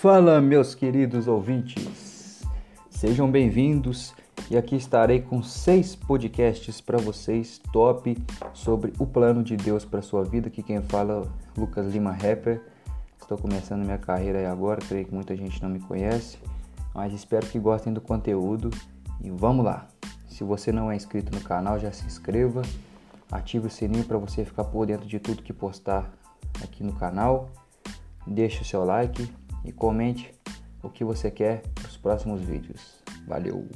Fala, meus queridos ouvintes, sejam bem-vindos e aqui estarei com seis podcasts para vocês top sobre o plano de Deus para sua vida. Aqui quem fala é Lucas Lima Rapper. Estou começando minha carreira aí agora, creio que muita gente não me conhece, mas espero que gostem do conteúdo e vamos lá. Se você não é inscrito no canal, já se inscreva, ative o sininho para você ficar por dentro de tudo que postar aqui no canal. Deixe o seu like e comente o que você quer para os próximos vídeos. Valeu!